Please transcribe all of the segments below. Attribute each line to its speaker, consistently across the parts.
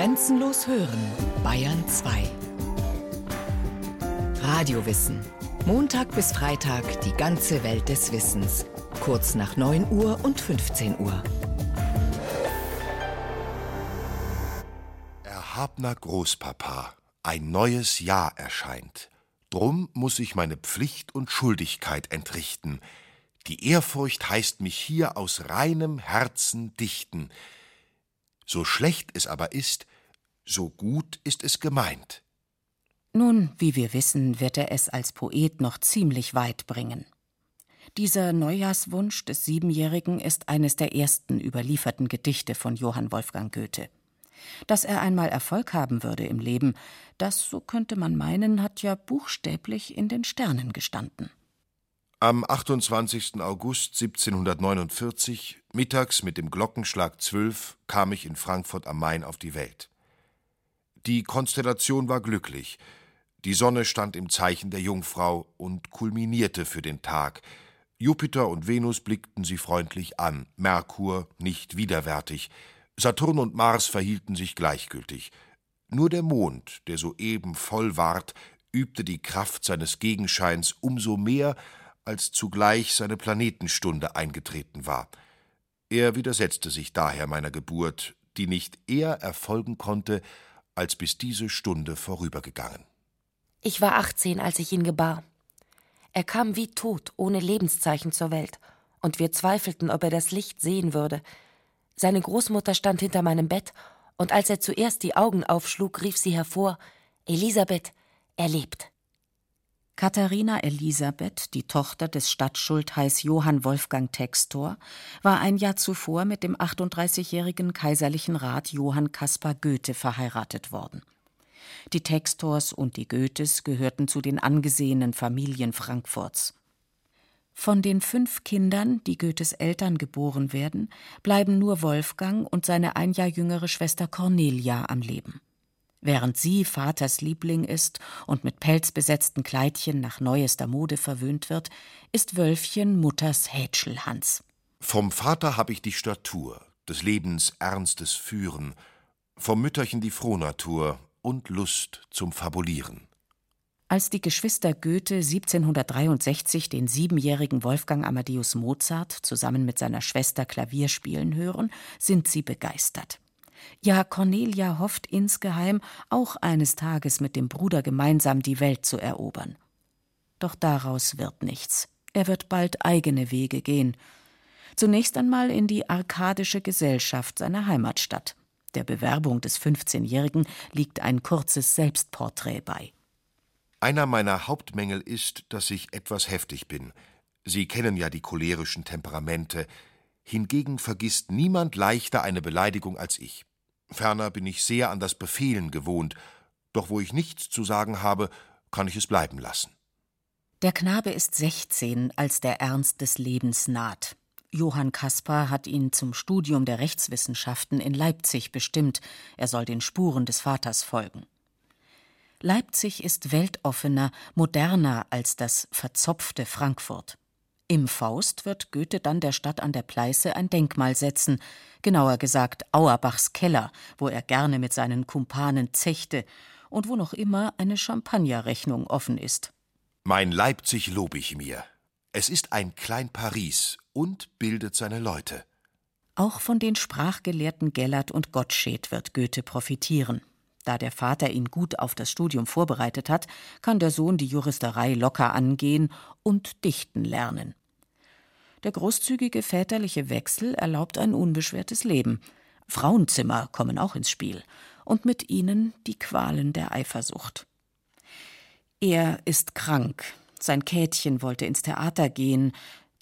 Speaker 1: Grenzenlos hören, Bayern 2. Radiowissen. Montag bis Freitag die ganze Welt des Wissens. Kurz nach 9 Uhr und 15 Uhr.
Speaker 2: Erhabner Großpapa, ein neues Jahr erscheint. Drum muss ich meine Pflicht und Schuldigkeit entrichten. Die Ehrfurcht heißt mich hier aus reinem Herzen dichten. So schlecht es aber ist, so gut ist es gemeint.
Speaker 3: Nun, wie wir wissen, wird er es als Poet noch ziemlich weit bringen. Dieser Neujahrswunsch des Siebenjährigen ist eines der ersten überlieferten Gedichte von Johann Wolfgang Goethe. Dass er einmal Erfolg haben würde im Leben, das, so könnte man meinen, hat ja buchstäblich in den Sternen gestanden.
Speaker 2: Am 28. August 1749, mittags mit dem Glockenschlag zwölf, kam ich in Frankfurt am Main auf die Welt. Die Konstellation war glücklich. Die Sonne stand im Zeichen der Jungfrau und kulminierte für den Tag. Jupiter und Venus blickten sie freundlich an, Merkur nicht widerwärtig. Saturn und Mars verhielten sich gleichgültig. Nur der Mond, der soeben voll ward, übte die Kraft seines Gegenscheins umso mehr, als zugleich seine Planetenstunde eingetreten war. Er widersetzte sich daher meiner Geburt, die nicht eher erfolgen konnte, als bis diese Stunde vorübergegangen.
Speaker 4: Ich war 18, als ich ihn gebar. Er kam wie tot, ohne Lebenszeichen zur Welt, und wir zweifelten, ob er das Licht sehen würde. Seine Großmutter stand hinter meinem Bett, und als er zuerst die Augen aufschlug, rief sie hervor Elisabeth, er lebt.
Speaker 3: Katharina Elisabeth, die Tochter des Stadtschultheiß Johann Wolfgang Textor, war ein Jahr zuvor mit dem 38-jährigen kaiserlichen Rat Johann Caspar Goethe verheiratet worden. Die Textors und die Goethes gehörten zu den angesehenen Familien Frankfurts. Von den fünf Kindern, die Goethes Eltern geboren werden, bleiben nur Wolfgang und seine ein Jahr jüngere Schwester Cornelia am Leben. Während sie Vaters Liebling ist und mit pelzbesetzten Kleidchen nach neuester Mode verwöhnt wird, ist Wölfchen Mutters Hätschelhans.
Speaker 2: Vom Vater hab ich die Statur, des Lebens ernstes Führen, vom Mütterchen die Frohnatur und Lust zum Fabulieren.
Speaker 3: Als die Geschwister Goethe 1763 den siebenjährigen Wolfgang Amadeus Mozart zusammen mit seiner Schwester Klavier spielen hören, sind sie begeistert. Ja, Cornelia hofft insgeheim, auch eines Tages mit dem Bruder gemeinsam die Welt zu erobern. Doch daraus wird nichts. Er wird bald eigene Wege gehen. Zunächst einmal in die arkadische Gesellschaft seiner Heimatstadt. Der Bewerbung des 15-Jährigen liegt ein kurzes Selbstporträt bei.
Speaker 2: Einer meiner Hauptmängel ist, dass ich etwas heftig bin. Sie kennen ja die cholerischen Temperamente. Hingegen vergisst niemand leichter eine Beleidigung als ich. Ferner bin ich sehr an das Befehlen gewohnt, doch wo ich nichts zu sagen habe, kann ich es bleiben lassen.
Speaker 3: Der Knabe ist sechzehn, als der Ernst des Lebens naht. Johann Caspar hat ihn zum Studium der Rechtswissenschaften in Leipzig bestimmt, er soll den Spuren des Vaters folgen. Leipzig ist weltoffener, moderner als das verzopfte Frankfurt. Im Faust wird Goethe dann der Stadt an der Pleiße ein Denkmal setzen, genauer gesagt Auerbachs Keller, wo er gerne mit seinen Kumpanen zechte und wo noch immer eine Champagnerrechnung offen ist.
Speaker 2: Mein Leipzig lob ich mir. Es ist ein Klein Paris und bildet seine Leute.
Speaker 3: Auch von den Sprachgelehrten Gellert und Gottsched wird Goethe profitieren. Da der Vater ihn gut auf das Studium vorbereitet hat, kann der Sohn die Juristerei locker angehen und dichten lernen. Der großzügige väterliche Wechsel erlaubt ein unbeschwertes Leben. Frauenzimmer kommen auch ins Spiel und mit ihnen die Qualen der Eifersucht. Er ist krank. Sein Käthchen wollte ins Theater gehen,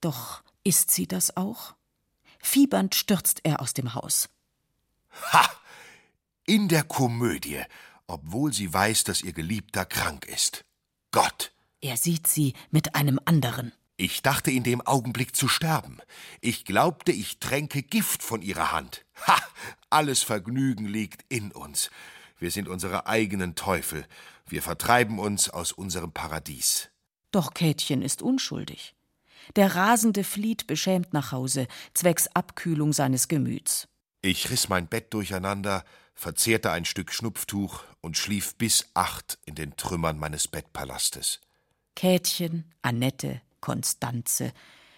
Speaker 3: doch ist sie das auch? Fiebernd stürzt er aus dem Haus.
Speaker 2: Ha! In der Komödie, obwohl sie weiß, dass ihr Geliebter krank ist. Gott!
Speaker 3: Er sieht sie mit einem anderen.
Speaker 2: Ich dachte in dem Augenblick zu sterben. Ich glaubte, ich tränke Gift von ihrer Hand. Ha! Alles Vergnügen liegt in uns. Wir sind unsere eigenen Teufel. Wir vertreiben uns aus unserem Paradies.
Speaker 3: Doch Käthchen ist unschuldig. Der Rasende flieht beschämt nach Hause, zwecks Abkühlung seines Gemüts.
Speaker 2: Ich riss mein Bett durcheinander, verzehrte ein Stück Schnupftuch und schlief bis acht in den Trümmern meines Bettpalastes.
Speaker 3: Kätchen, Annette, Konstanze.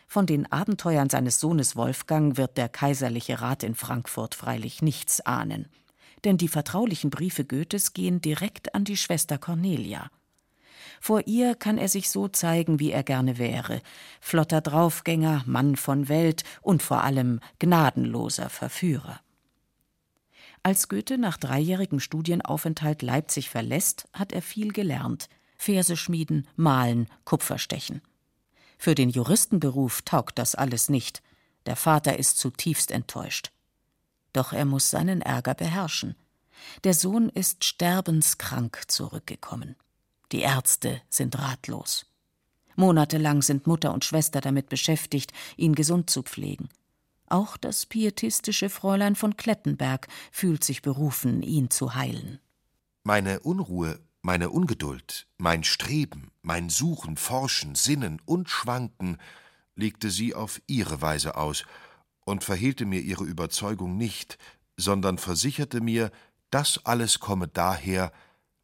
Speaker 3: Von den Abenteuern seines Sohnes Wolfgang wird der kaiserliche Rat in Frankfurt freilich nichts ahnen. Denn die vertraulichen Briefe Goethes gehen direkt an die Schwester Cornelia. Vor ihr kann er sich so zeigen, wie er gerne wäre. Flotter Draufgänger, Mann von Welt und vor allem gnadenloser Verführer. Als Goethe nach dreijährigem Studienaufenthalt Leipzig verlässt, hat er viel gelernt. Verse schmieden, malen, Kupferstechen. Für den Juristenberuf taugt das alles nicht. Der Vater ist zutiefst enttäuscht. Doch er muss seinen Ärger beherrschen. Der Sohn ist sterbenskrank zurückgekommen. Die Ärzte sind ratlos. Monatelang sind Mutter und Schwester damit beschäftigt, ihn gesund zu pflegen. Auch das pietistische Fräulein von Klettenberg fühlt sich berufen, ihn zu heilen.
Speaker 2: Meine Unruhe, meine Ungeduld, mein Streben, mein Suchen, Forschen, Sinnen und Schwanken legte sie auf ihre Weise aus und verhehlte mir ihre Überzeugung nicht, sondern versicherte mir, das alles komme daher,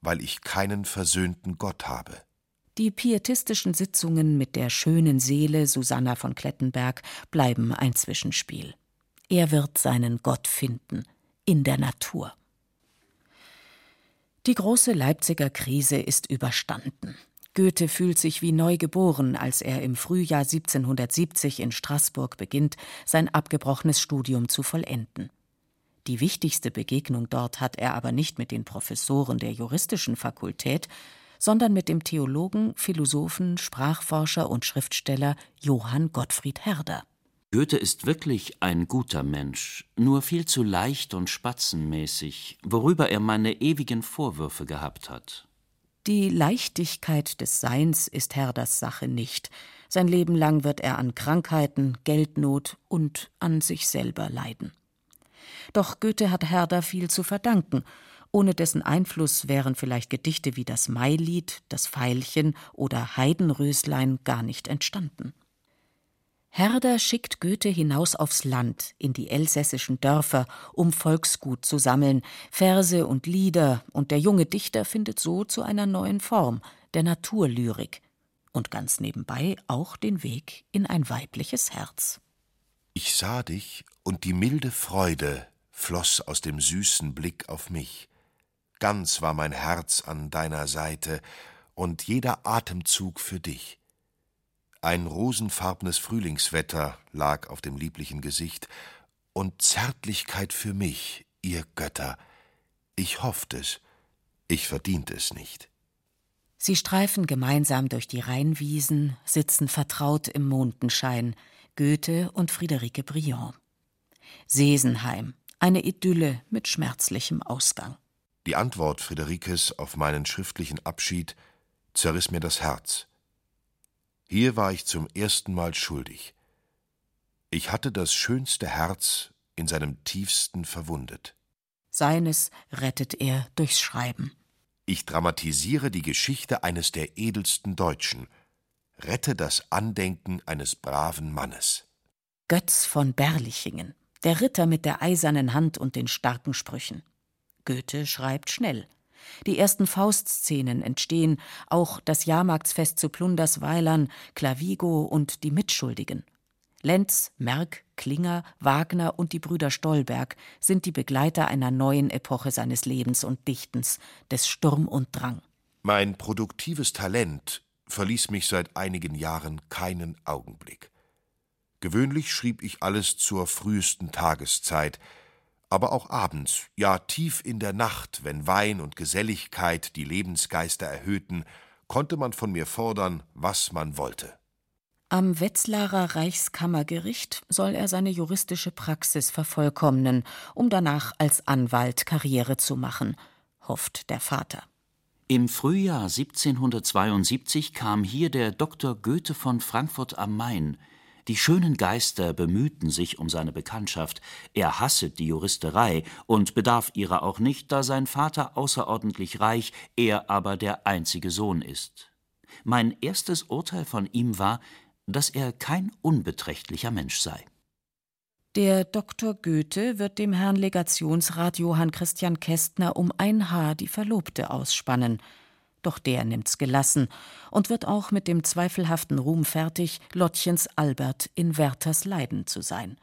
Speaker 2: weil ich keinen versöhnten Gott habe.
Speaker 3: Die pietistischen Sitzungen mit der schönen Seele Susanna von Klettenberg bleiben ein Zwischenspiel. Er wird seinen Gott finden in der Natur. Die große Leipziger Krise ist überstanden. Goethe fühlt sich wie neu geboren, als er im Frühjahr 1770 in Straßburg beginnt, sein abgebrochenes Studium zu vollenden. Die wichtigste Begegnung dort hat er aber nicht mit den Professoren der juristischen Fakultät, sondern mit dem Theologen, Philosophen, Sprachforscher und Schriftsteller Johann Gottfried Herder.
Speaker 5: Goethe ist wirklich ein guter Mensch, nur viel zu leicht und spatzenmäßig, worüber er meine ewigen Vorwürfe gehabt hat.
Speaker 3: Die Leichtigkeit des Seins ist Herders Sache nicht. Sein Leben lang wird er an Krankheiten, Geldnot und an sich selber leiden. Doch Goethe hat Herder viel zu verdanken. Ohne dessen Einfluss wären vielleicht Gedichte wie das Mailied, das Veilchen oder Heidenröslein gar nicht entstanden. Herder schickt Goethe hinaus aufs Land, in die elsässischen Dörfer, um Volksgut zu sammeln, Verse und Lieder, und der junge Dichter findet so zu einer neuen Form, der Naturlyrik, und ganz nebenbei auch den Weg in ein weibliches Herz.
Speaker 2: Ich sah dich, und die milde Freude floß aus dem süßen Blick auf mich. Ganz war mein Herz an deiner Seite und jeder Atemzug für dich. Ein rosenfarbnes Frühlingswetter lag auf dem lieblichen Gesicht und Zärtlichkeit für mich, ihr Götter. Ich hofft es, ich verdient es nicht.
Speaker 3: Sie streifen gemeinsam durch die Rheinwiesen, sitzen vertraut im Mondenschein, Goethe und Friederike Briand. Sesenheim, eine Idylle mit schmerzlichem Ausgang.
Speaker 2: Die Antwort Friederikes auf meinen schriftlichen Abschied zerriss mir das Herz. Hier war ich zum ersten Mal schuldig. Ich hatte das schönste Herz in seinem tiefsten verwundet.
Speaker 3: Seines rettet er durchs Schreiben.
Speaker 2: Ich dramatisiere die Geschichte eines der edelsten Deutschen, rette das Andenken eines braven Mannes.
Speaker 3: Götz von Berlichingen der Ritter mit der eisernen Hand und den starken Sprüchen. Goethe schreibt schnell. Die ersten Faustszenen entstehen, auch das Jahrmarktsfest zu Plundersweilern, Clavigo und die Mitschuldigen. Lenz, Merck, Klinger, Wagner und die Brüder Stolberg sind die Begleiter einer neuen Epoche seines Lebens und Dichtens, des Sturm und Drang.
Speaker 2: Mein produktives Talent verließ mich seit einigen Jahren keinen Augenblick. Gewöhnlich schrieb ich alles zur frühesten Tageszeit, aber auch abends, ja tief in der Nacht, wenn Wein und Geselligkeit die Lebensgeister erhöhten, konnte man von mir fordern, was man wollte.
Speaker 3: Am Wetzlarer Reichskammergericht soll er seine juristische Praxis vervollkommnen, um danach als Anwalt Karriere zu machen, hofft der Vater.
Speaker 5: Im Frühjahr 1772 kam hier der Dr. Goethe von Frankfurt am Main, die schönen Geister bemühten sich um seine Bekanntschaft, er hasset die Juristerei und bedarf ihrer auch nicht, da sein Vater außerordentlich reich, er aber der einzige Sohn ist. Mein erstes Urteil von ihm war, dass er kein unbeträchtlicher Mensch sei.
Speaker 3: Der Dr. Goethe wird dem Herrn Legationsrat Johann Christian Kästner um ein Haar die Verlobte ausspannen. Doch der nimmt's gelassen und wird auch mit dem zweifelhaften Ruhm fertig, Lottchens Albert in Werthers Leiden zu sein.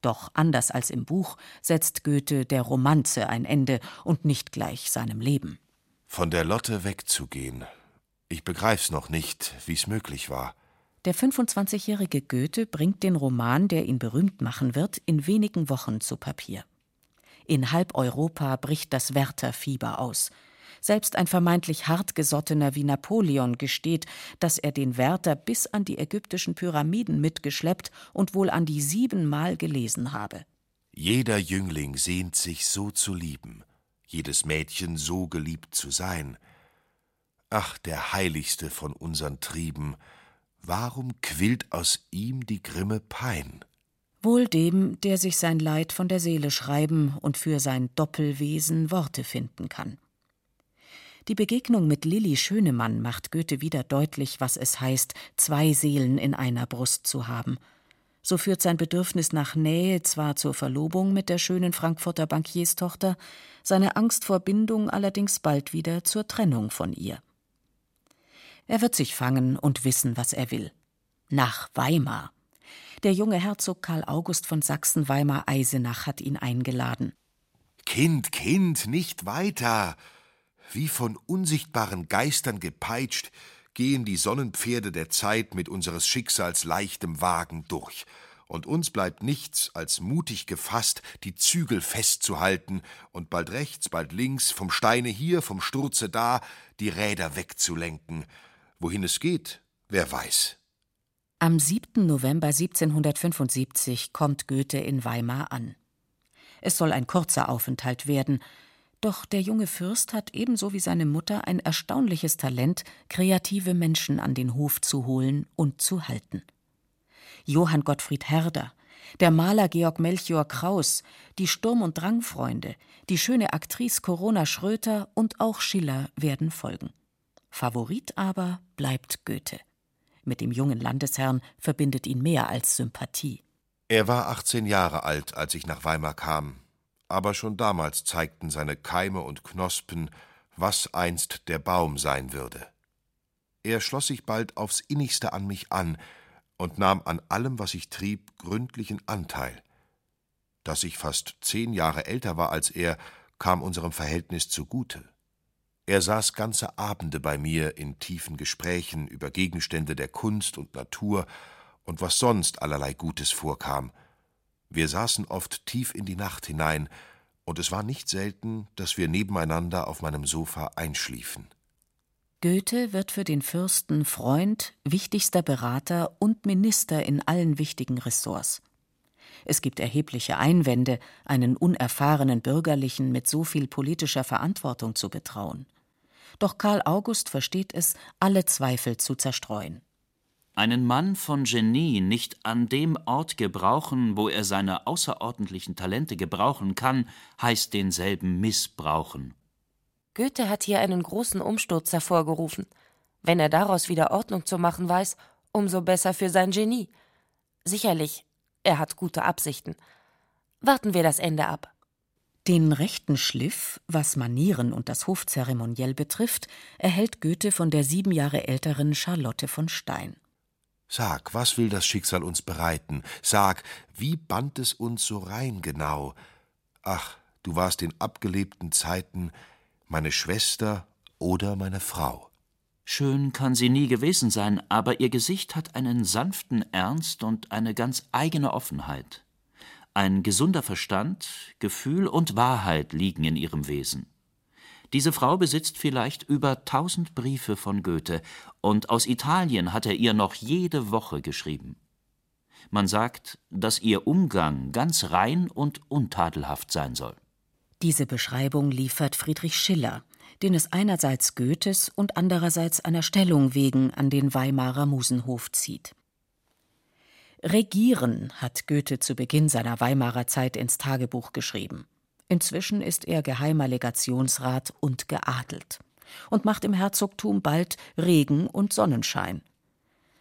Speaker 3: Doch anders als im Buch setzt Goethe der Romanze ein Ende und nicht gleich seinem Leben.
Speaker 2: Von der Lotte wegzugehen. Ich begreif's noch nicht, wie's möglich war.
Speaker 3: Der 25-jährige Goethe bringt den Roman, der ihn berühmt machen wird, in wenigen Wochen zu Papier. In halb Europa bricht das Werther-Fieber aus. Selbst ein vermeintlich hartgesottener wie Napoleon gesteht, dass er den Werther bis an die ägyptischen Pyramiden mitgeschleppt und wohl an die siebenmal gelesen habe.
Speaker 2: Jeder Jüngling sehnt sich so zu lieben, jedes Mädchen so geliebt zu sein. Ach, der heiligste von unseren Trieben, Warum quillt aus ihm die grimme Pein?
Speaker 3: Wohl dem, der sich sein Leid von der Seele schreiben und für sein Doppelwesen Worte finden kann. Die Begegnung mit Lilli Schönemann macht Goethe wieder deutlich, was es heißt, zwei Seelen in einer Brust zu haben. So führt sein Bedürfnis nach Nähe zwar zur Verlobung mit der schönen Frankfurter Bankierstochter, seine Angst vor Bindung allerdings bald wieder zur Trennung von ihr. Er wird sich fangen und wissen, was er will. Nach Weimar. Der junge Herzog Karl August von Sachsen-Weimar-Eisenach hat ihn eingeladen.
Speaker 2: Kind, Kind, nicht weiter! Wie von unsichtbaren Geistern gepeitscht, gehen die Sonnenpferde der Zeit mit unseres Schicksals leichtem Wagen durch, und uns bleibt nichts, als mutig gefasst, die Zügel festzuhalten und bald rechts, bald links, vom Steine hier, vom Sturze da, die Räder wegzulenken Wohin es geht, wer weiß.
Speaker 3: Am 7. November 1775 kommt Goethe in Weimar an. Es soll ein kurzer Aufenthalt werden, doch der junge Fürst hat ebenso wie seine Mutter ein erstaunliches Talent, kreative Menschen an den Hof zu holen und zu halten. Johann Gottfried Herder, der Maler Georg Melchior Kraus, die Sturm- und Drangfreunde, die schöne Aktrice Corona Schröter und auch Schiller werden folgen. Favorit aber bleibt Goethe. Mit dem jungen Landesherrn verbindet ihn mehr als Sympathie.
Speaker 2: Er war 18 Jahre alt, als ich nach Weimar kam, aber schon damals zeigten seine Keime und Knospen, was einst der Baum sein würde. Er schloss sich bald aufs innigste an mich an und nahm an allem, was ich trieb, gründlichen Anteil. Dass ich fast zehn Jahre älter war als er, kam unserem Verhältnis zugute. Er saß ganze Abende bei mir in tiefen Gesprächen über Gegenstände der Kunst und Natur und was sonst allerlei Gutes vorkam. Wir saßen oft tief in die Nacht hinein, und es war nicht selten, dass wir nebeneinander auf meinem Sofa einschliefen.
Speaker 3: Goethe wird für den Fürsten Freund, wichtigster Berater und Minister in allen wichtigen Ressorts. Es gibt erhebliche Einwände, einen unerfahrenen Bürgerlichen mit so viel politischer Verantwortung zu betrauen doch Karl August versteht es, alle Zweifel zu zerstreuen.
Speaker 5: Einen Mann von Genie nicht an dem Ort gebrauchen, wo er seine außerordentlichen Talente gebrauchen kann, heißt denselben missbrauchen.
Speaker 4: Goethe hat hier einen großen Umsturz hervorgerufen. Wenn er daraus wieder Ordnung zu machen weiß, umso besser für sein Genie. Sicherlich, er hat gute Absichten. Warten wir das Ende ab.
Speaker 3: Den rechten Schliff, was Manieren und das Hofzeremoniell betrifft, erhält Goethe von der sieben Jahre älteren Charlotte von Stein.
Speaker 2: Sag, was will das Schicksal uns bereiten? Sag, wie band es uns so rein genau? Ach, du warst in abgelebten Zeiten meine Schwester oder meine Frau.
Speaker 5: Schön kann sie nie gewesen sein, aber ihr Gesicht hat einen sanften Ernst und eine ganz eigene Offenheit. Ein gesunder Verstand, Gefühl und Wahrheit liegen in ihrem Wesen. Diese Frau besitzt vielleicht über tausend Briefe von Goethe, und aus Italien hat er ihr noch jede Woche geschrieben. Man sagt, dass ihr Umgang ganz rein und untadelhaft sein soll.
Speaker 3: Diese Beschreibung liefert Friedrich Schiller, den es einerseits Goethes und andererseits einer Stellung wegen an den Weimarer Musenhof zieht. Regieren hat Goethe zu Beginn seiner Weimarer Zeit ins Tagebuch geschrieben. Inzwischen ist er geheimer Legationsrat und geadelt und macht im Herzogtum bald Regen und Sonnenschein.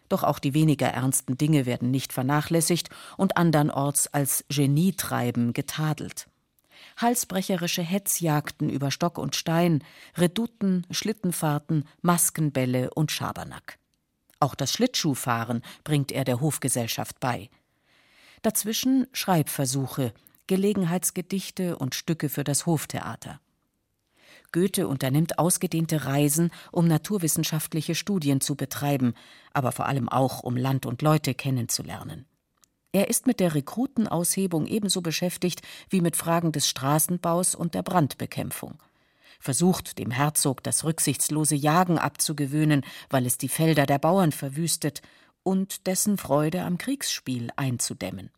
Speaker 3: Doch auch die weniger ernsten Dinge werden nicht vernachlässigt und andernorts als Genietreiben getadelt. Halsbrecherische Hetzjagden über Stock und Stein, Redouten, Schlittenfahrten, Maskenbälle und Schabernack. Auch das Schlittschuhfahren bringt er der Hofgesellschaft bei. Dazwischen Schreibversuche, Gelegenheitsgedichte und Stücke für das Hoftheater. Goethe unternimmt ausgedehnte Reisen, um naturwissenschaftliche Studien zu betreiben, aber vor allem auch, um Land und Leute kennenzulernen. Er ist mit der Rekrutenaushebung ebenso beschäftigt wie mit Fragen des Straßenbaus und der Brandbekämpfung. Versucht, dem Herzog das rücksichtslose Jagen abzugewöhnen, weil es die Felder der Bauern verwüstet, und dessen Freude am Kriegsspiel einzudämmen.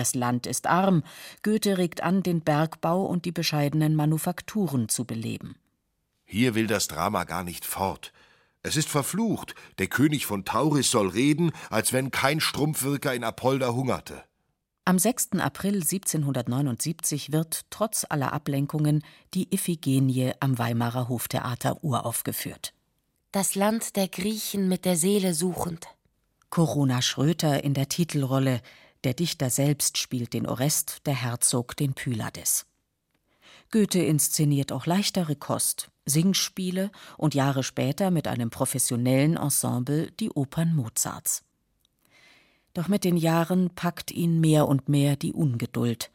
Speaker 3: Das Land ist arm, Goethe regt an, den Bergbau und die bescheidenen Manufakturen zu beleben.
Speaker 2: Hier will das Drama gar nicht fort. Es ist verflucht. Der König von Tauris soll reden, als wenn kein Strumpfwirker in Apolda hungerte.
Speaker 3: Am 6. April 1779 wird trotz aller Ablenkungen die Iphigenie am Weimarer Hoftheater uraufgeführt.
Speaker 4: Das Land der Griechen mit der Seele suchend.
Speaker 3: Corona Schröter in der Titelrolle, der Dichter selbst spielt den Orest, der Herzog den Pylades. Goethe inszeniert auch leichtere Kost, Singspiele und Jahre später mit einem professionellen Ensemble die Opern Mozarts. Doch mit den Jahren packt ihn mehr und mehr die Ungeduld.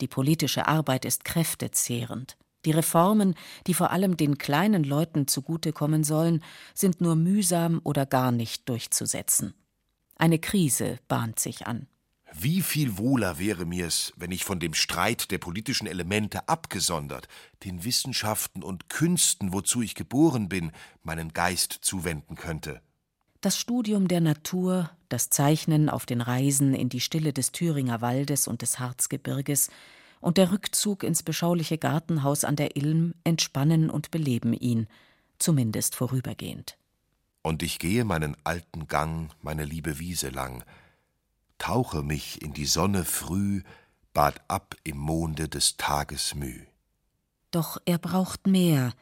Speaker 3: Die politische Arbeit ist kräftezehrend. Die Reformen, die vor allem den kleinen Leuten zugutekommen sollen, sind nur mühsam oder gar nicht durchzusetzen. Eine Krise bahnt sich an.
Speaker 2: Wie viel wohler wäre mir's, wenn ich von dem Streit der politischen Elemente abgesondert, den Wissenschaften und Künsten, wozu ich geboren bin, meinen Geist zuwenden könnte.
Speaker 3: Das Studium der Natur, das Zeichnen auf den Reisen in die Stille des Thüringer Waldes und des Harzgebirges und der Rückzug ins beschauliche Gartenhaus an der Ilm entspannen und beleben ihn, zumindest vorübergehend.
Speaker 2: Und ich gehe meinen alten Gang, meine liebe Wiese lang, tauche mich in die Sonne früh, bad ab im Monde des Tages müh.
Speaker 3: Doch er braucht mehr,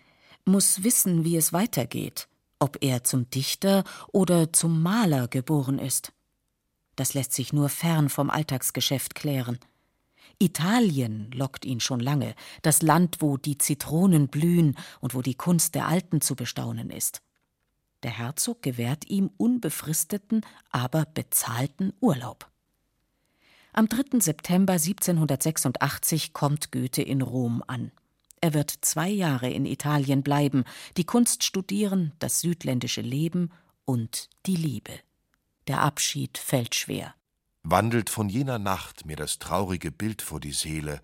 Speaker 3: muss wissen, wie es weitergeht, ob er zum Dichter oder zum Maler geboren ist. Das lässt sich nur fern vom Alltagsgeschäft klären. Italien lockt ihn schon lange, das Land, wo die Zitronen blühen und wo die Kunst der Alten zu bestaunen ist. Der Herzog gewährt ihm unbefristeten, aber bezahlten Urlaub. Am 3. September 1786 kommt Goethe in Rom an. Er wird zwei Jahre in Italien bleiben, die Kunst studieren, das südländische Leben und die Liebe. Der Abschied fällt schwer.
Speaker 2: Wandelt von jener Nacht mir das traurige Bild vor die Seele,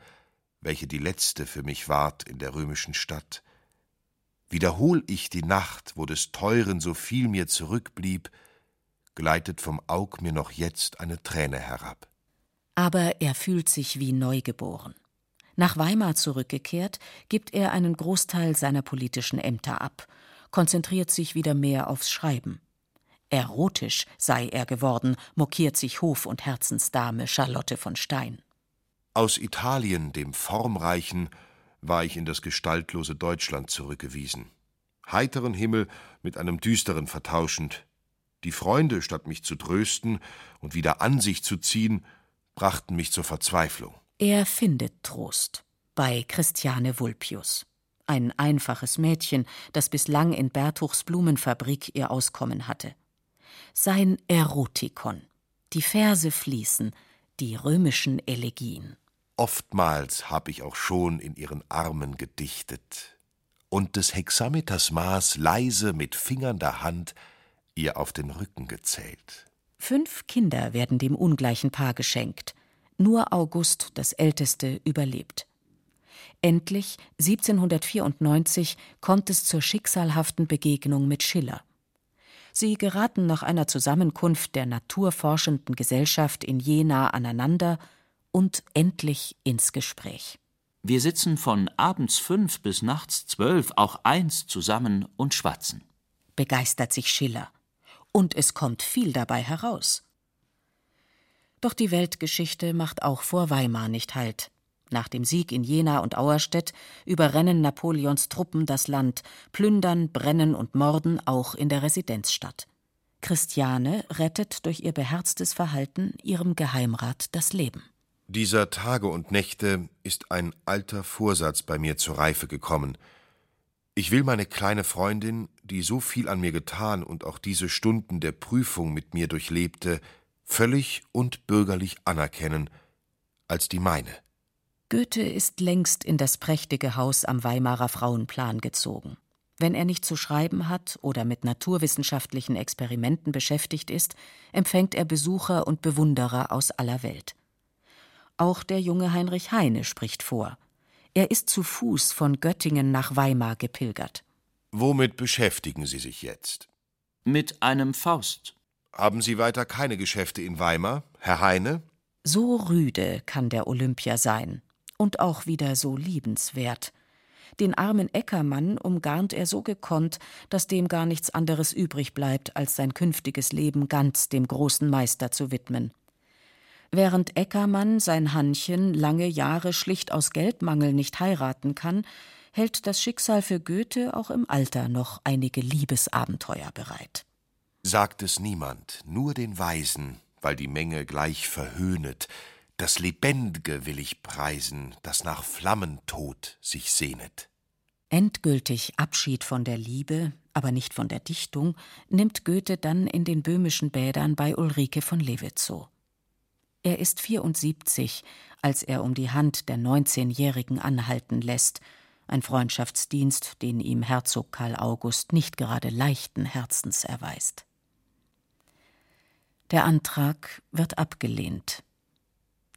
Speaker 2: welche die letzte für mich ward in der römischen Stadt. Wiederhol ich die Nacht, wo des Teuren so viel mir zurückblieb, gleitet vom Aug mir noch jetzt eine Träne herab
Speaker 3: aber er fühlt sich wie neugeboren. Nach Weimar zurückgekehrt, gibt er einen Großteil seiner politischen Ämter ab, konzentriert sich wieder mehr aufs Schreiben. Erotisch sei er geworden, mokiert sich Hof- und Herzensdame Charlotte von Stein.
Speaker 2: Aus Italien, dem Formreichen, war ich in das gestaltlose Deutschland zurückgewiesen. Heiteren Himmel mit einem düsteren vertauschend. Die Freunde, statt mich zu trösten und wieder an sich zu ziehen, brachten mich zur Verzweiflung.
Speaker 3: Er findet Trost bei Christiane Vulpius. Ein einfaches Mädchen, das bislang in Bertuchs Blumenfabrik ihr Auskommen hatte. Sein Erotikon. Die Verse fließen, die römischen Elegien.
Speaker 2: Oftmals hab ich auch schon in ihren Armen gedichtet und des Hexameters Maß leise mit fingernder Hand ihr auf den Rücken gezählt.
Speaker 3: Fünf Kinder werden dem ungleichen Paar geschenkt. Nur August, das älteste, überlebt. Endlich, 1794, kommt es zur schicksalhaften Begegnung mit Schiller. Sie geraten nach einer Zusammenkunft der naturforschenden Gesellschaft in Jena aneinander und endlich ins Gespräch.
Speaker 5: Wir sitzen von abends fünf bis nachts zwölf, auch eins zusammen und schwatzen.
Speaker 3: Begeistert sich Schiller und es kommt viel dabei heraus. Doch die Weltgeschichte macht auch vor Weimar nicht Halt. Nach dem Sieg in Jena und Auerstedt überrennen Napoleons Truppen das Land, plündern, brennen und morden auch in der Residenzstadt. Christiane rettet durch ihr beherztes Verhalten ihrem Geheimrat das Leben.
Speaker 2: Dieser Tage und Nächte ist ein alter Vorsatz bei mir zur Reife gekommen. Ich will meine kleine Freundin, die so viel an mir getan und auch diese Stunden der Prüfung mit mir durchlebte, völlig und bürgerlich anerkennen als die meine.
Speaker 3: Goethe ist längst in das prächtige Haus am Weimarer Frauenplan gezogen. Wenn er nicht zu schreiben hat oder mit naturwissenschaftlichen Experimenten beschäftigt ist, empfängt er Besucher und Bewunderer aus aller Welt. Auch der junge Heinrich Heine spricht vor. Er ist zu Fuß von Göttingen nach Weimar gepilgert.
Speaker 2: Womit beschäftigen Sie sich jetzt?
Speaker 5: Mit einem Faust.
Speaker 2: Haben Sie weiter keine Geschäfte in Weimar, Herr Heine?
Speaker 3: So rüde kann der Olympia sein und auch wieder so liebenswert. Den armen Eckermann umgarnt er so gekonnt, dass dem gar nichts anderes übrig bleibt, als sein künftiges Leben ganz dem großen Meister zu widmen. Während Eckermann sein Hannchen lange Jahre schlicht aus Geldmangel nicht heiraten kann, hält das Schicksal für Goethe auch im Alter noch einige Liebesabenteuer bereit.
Speaker 2: Sagt es niemand, nur den Weisen, weil die Menge gleich verhöhnet. Das Lebendige will ich preisen, das nach Flammentod sich sehnet.
Speaker 3: Endgültig Abschied von der Liebe, aber nicht von der Dichtung, nimmt Goethe dann in den böhmischen Bädern bei Ulrike von Lewitzow. Er ist 74, als er um die Hand der 19-Jährigen anhalten lässt, ein Freundschaftsdienst, den ihm Herzog Karl August nicht gerade leichten Herzens erweist. Der Antrag wird abgelehnt.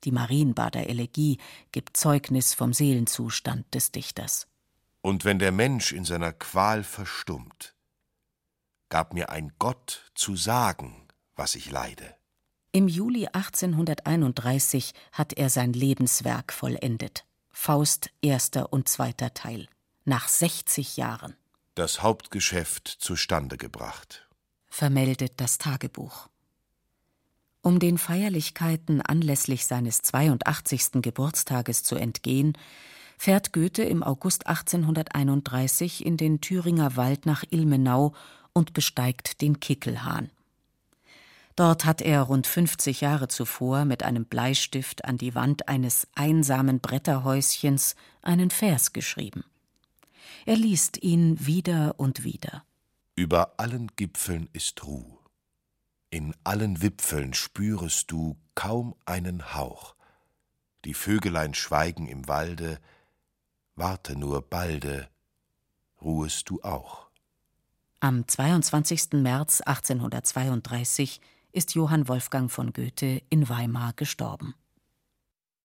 Speaker 3: Die Marienbader Elegie gibt Zeugnis vom Seelenzustand des Dichters.
Speaker 2: Und wenn der Mensch in seiner Qual verstummt, gab mir ein Gott zu sagen, was ich leide.
Speaker 3: Im Juli 1831 hat er sein Lebenswerk vollendet. Faust erster und zweiter Teil. Nach 60 Jahren.
Speaker 2: Das Hauptgeschäft zustande gebracht.
Speaker 3: Vermeldet das Tagebuch. Um den Feierlichkeiten anlässlich seines 82. Geburtstages zu entgehen, fährt Goethe im August 1831 in den Thüringer Wald nach Ilmenau und besteigt den Kickelhahn. Dort hat er rund 50 Jahre zuvor mit einem Bleistift an die Wand eines einsamen Bretterhäuschens einen Vers geschrieben. Er liest ihn wieder und wieder.
Speaker 2: Über allen Gipfeln ist Ruh. In allen Wipfeln spürest du kaum einen Hauch. Die Vögelein schweigen im Walde, warte nur balde, ruhest du auch.
Speaker 3: Am 22. März 1832 ist Johann Wolfgang von Goethe in Weimar gestorben